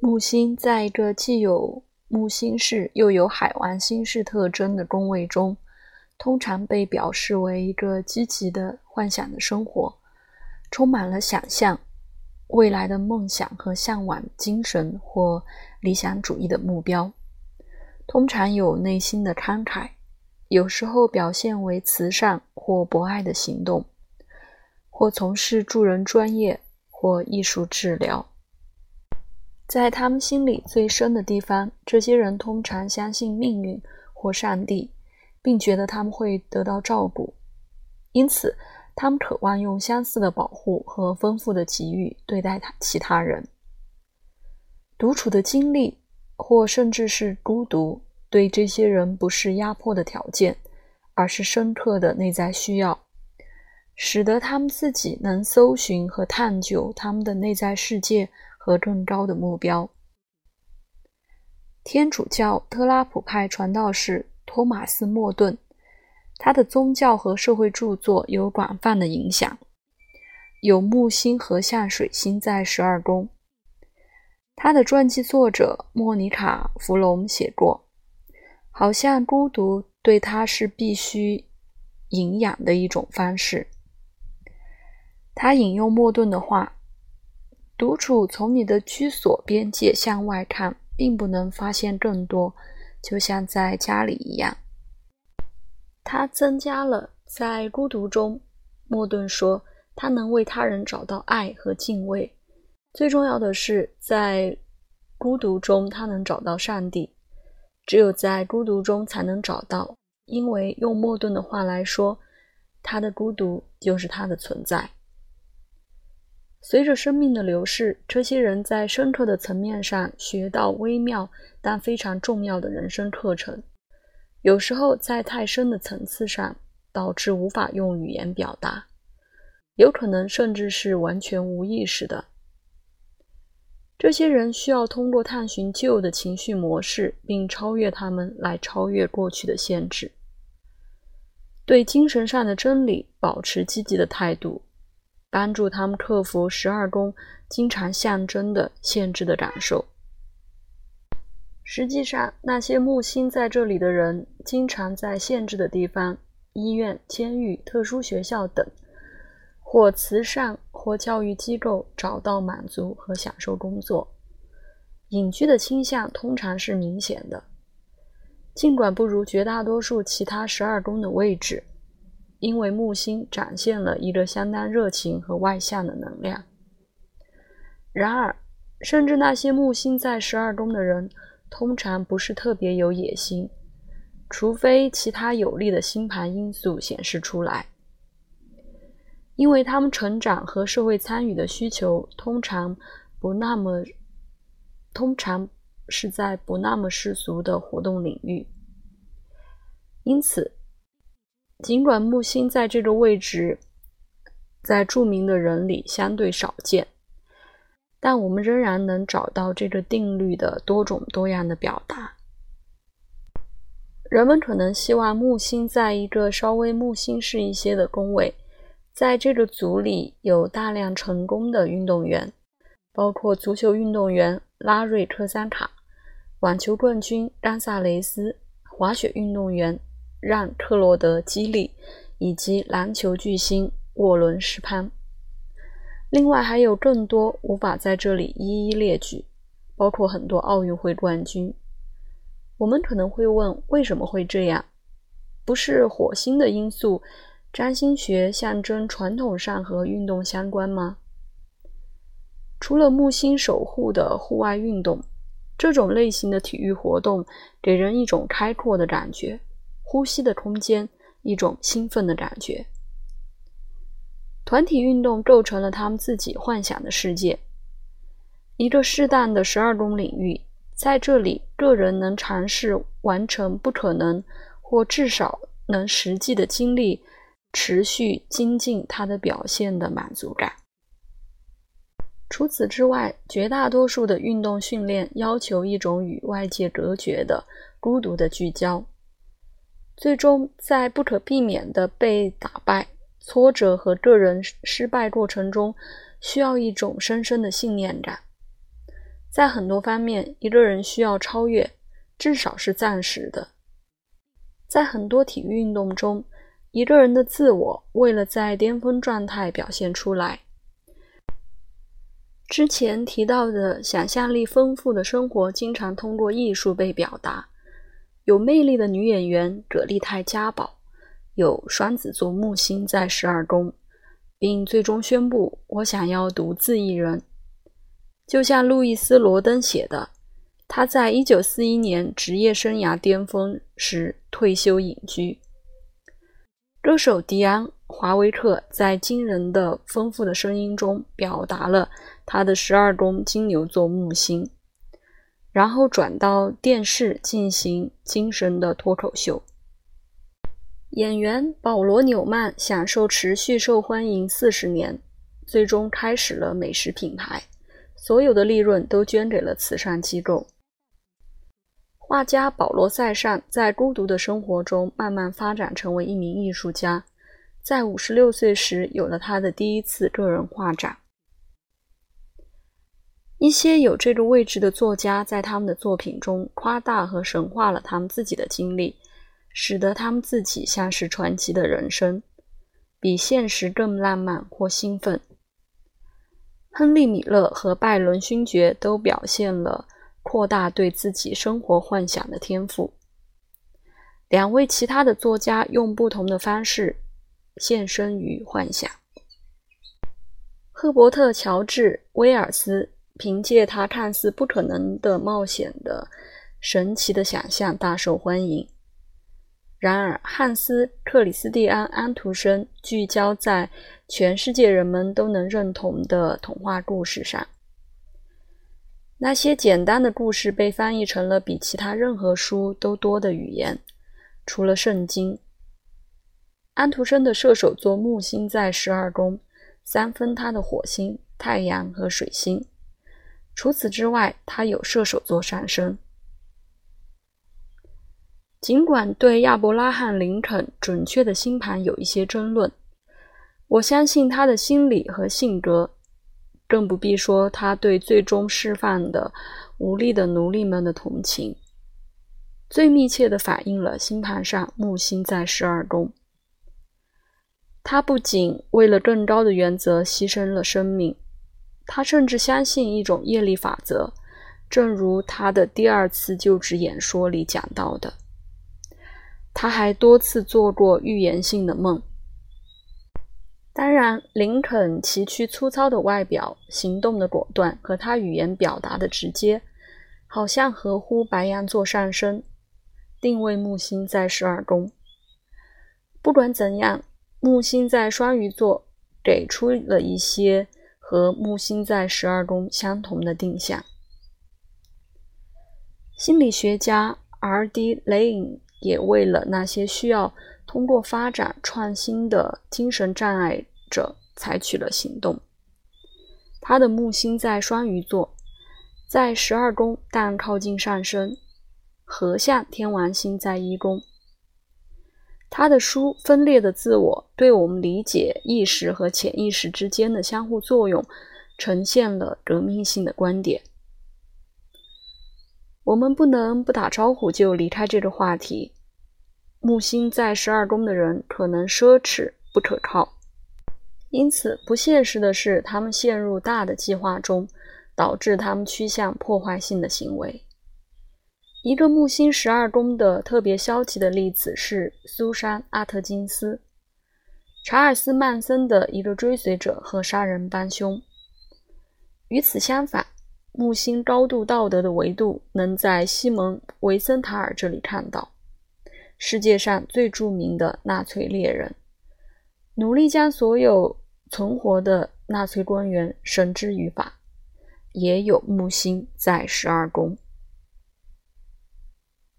木星在一个既有木星式又有海王星式特征的宫位中，通常被表示为一个积极的幻想的生活，充满了想象未来的梦想和向往精神或理想主义的目标。通常有内心的慷慨，有时候表现为慈善或博爱的行动，或从事助人专业或艺术治疗。在他们心里最深的地方，这些人通常相信命运或上帝，并觉得他们会得到照顾，因此他们渴望用相似的保护和丰富的给予对待他其他人。独处的经历，或甚至是孤独，对这些人不是压迫的条件，而是深刻的内在需要，使得他们自己能搜寻和探究他们的内在世界。和更高的目标。天主教特拉普派传道士托马斯·莫顿，他的宗教和社会著作有广泛的影响。有木星和下水星在十二宫。他的传记作者莫妮卡·弗隆写过：“好像孤独对他是必须营养的一种方式。”他引用莫顿的话。独处，从你的居所边界向外看，并不能发现更多，就像在家里一样。它增加了在孤独中，莫顿说，他能为他人找到爱和敬畏。最重要的是，在孤独中，他能找到上帝。只有在孤独中才能找到，因为用莫顿的话来说，他的孤独就是他的存在。随着生命的流逝，这些人在深刻的层面上学到微妙但非常重要的人生课程，有时候在太深的层次上导致无法用语言表达，有可能甚至是完全无意识的。这些人需要通过探寻旧的情绪模式并超越他们来超越过去的限制，对精神上的真理保持积极的态度。帮助他们克服十二宫经常象征的限制的感受。实际上，那些木星在这里的人，经常在限制的地方——医院、监狱、特殊学校等，或慈善或教育机构——找到满足和享受工作。隐居的倾向通常是明显的，尽管不如绝大多数其他十二宫的位置。因为木星展现了一个相当热情和外向的能量。然而，甚至那些木星在十二宫的人，通常不是特别有野心，除非其他有利的星盘因素显示出来。因为他们成长和社会参与的需求通常不那么，通常是在不那么世俗的活动领域，因此。尽管木星在这个位置，在著名的人里相对少见，但我们仍然能找到这个定律的多种多样的表达。人们可能希望木星在一个稍微木星式一些的宫位，在这个组里有大量成功的运动员，包括足球运动员拉瑞克桑卡、网球冠军冈萨雷斯、滑雪运动员。让克罗德·基利以及篮球巨星沃伦·施潘，另外还有更多无法在这里一一列举，包括很多奥运会冠军。我们可能会问，为什么会这样？不是火星的因素，占星学象征传统上和运动相关吗？除了木星守护的户外运动，这种类型的体育活动给人一种开阔的感觉。呼吸的空间，一种兴奋的感觉。团体运动构成了他们自己幻想的世界，一个适当的十二宫领域，在这里，个人能尝试完成不可能，或至少能实际的经历持续精进他的表现的满足感。除此之外，绝大多数的运动训练要求一种与外界隔绝的孤独的聚焦。最终，在不可避免的被打败、挫折和个人失败过程中，需要一种深深的信念感。在很多方面，一个人需要超越，至少是暂时的。在很多体育运动中，一个人的自我为了在巅峰状态表现出来，之前提到的想象力丰富的生活，经常通过艺术被表达。有魅力的女演员葛丽泰·嘉宝有双子座木星在十二宫，并最终宣布：“我想要独自一人。”就像路易斯·罗登写的，他在1941年职业生涯巅峰时退休隐居。歌手迪安·华维克在惊人的丰富的声音中表达了他的十二宫金牛座木星，然后转到电视进行精神的脱口秀。演员保罗·纽曼享受持续受欢迎四十年，最终开始了美食品牌。所有的利润都捐给了慈善机构。画家保罗·塞尚在孤独的生活中慢慢发展成为一名艺术家，在五十六岁时有了他的第一次个人画展。一些有这个位置的作家在他们的作品中夸大和神化了他们自己的经历，使得他们自己像是传奇的人生，比现实更浪漫或兴奋。亨利·米勒和拜伦·勋爵都表现了扩大对自己生活幻想的天赋。两位其他的作家用不同的方式现身于幻想。赫伯特·乔治·威尔斯凭借他看似不可能的冒险的神奇的想象大受欢迎。然而，汉斯·克里斯蒂安·安徒生聚焦在全世界人们都能认同的童话故事上。那些简单的故事被翻译成了比其他任何书都多的语言，除了圣经。安徒生的射手座木星在十二宫，三分他的火星、太阳和水星。除此之外，他有射手座上升。尽管对亚伯拉罕·林肯准确的星盘有一些争论，我相信他的心理和性格，更不必说他对最终释放的无力的奴隶们的同情，最密切地反映了星盘上木星在十二宫。他不仅为了更高的原则牺牲了生命，他甚至相信一种业力法则，正如他的第二次就职演说里讲到的。他还多次做过预言性的梦。当然，林肯崎岖粗糙的外表、行动的果断和他语言表达的直接，好像合乎白羊座上升，定位木星在十二宫。不管怎样，木星在双鱼座给出了一些和木星在十二宫相同的定向。心理学家 R.D. Laing。也为了那些需要通过发展创新的精神障碍者采取了行动。他的木星在双鱼座，在十二宫，但靠近上升，合相天王星在一宫。他的书《分裂的自我》对我们理解意识和潜意识之间的相互作用，呈现了革命性的观点。我们不能不打招呼就离开这个话题。木星在十二宫的人可能奢侈不可靠，因此不现实的是，他们陷入大的计划中，导致他们趋向破坏性的行为。一个木星十二宫的特别消极的例子是苏珊·阿特金斯，查尔斯·曼森的一个追随者和杀人帮凶。与此相反。木星高度道德的维度，能在西蒙·维森塔尔这里看到。世界上最著名的纳粹猎人，努力将所有存活的纳粹官员绳之于法，也有木星在十二宫。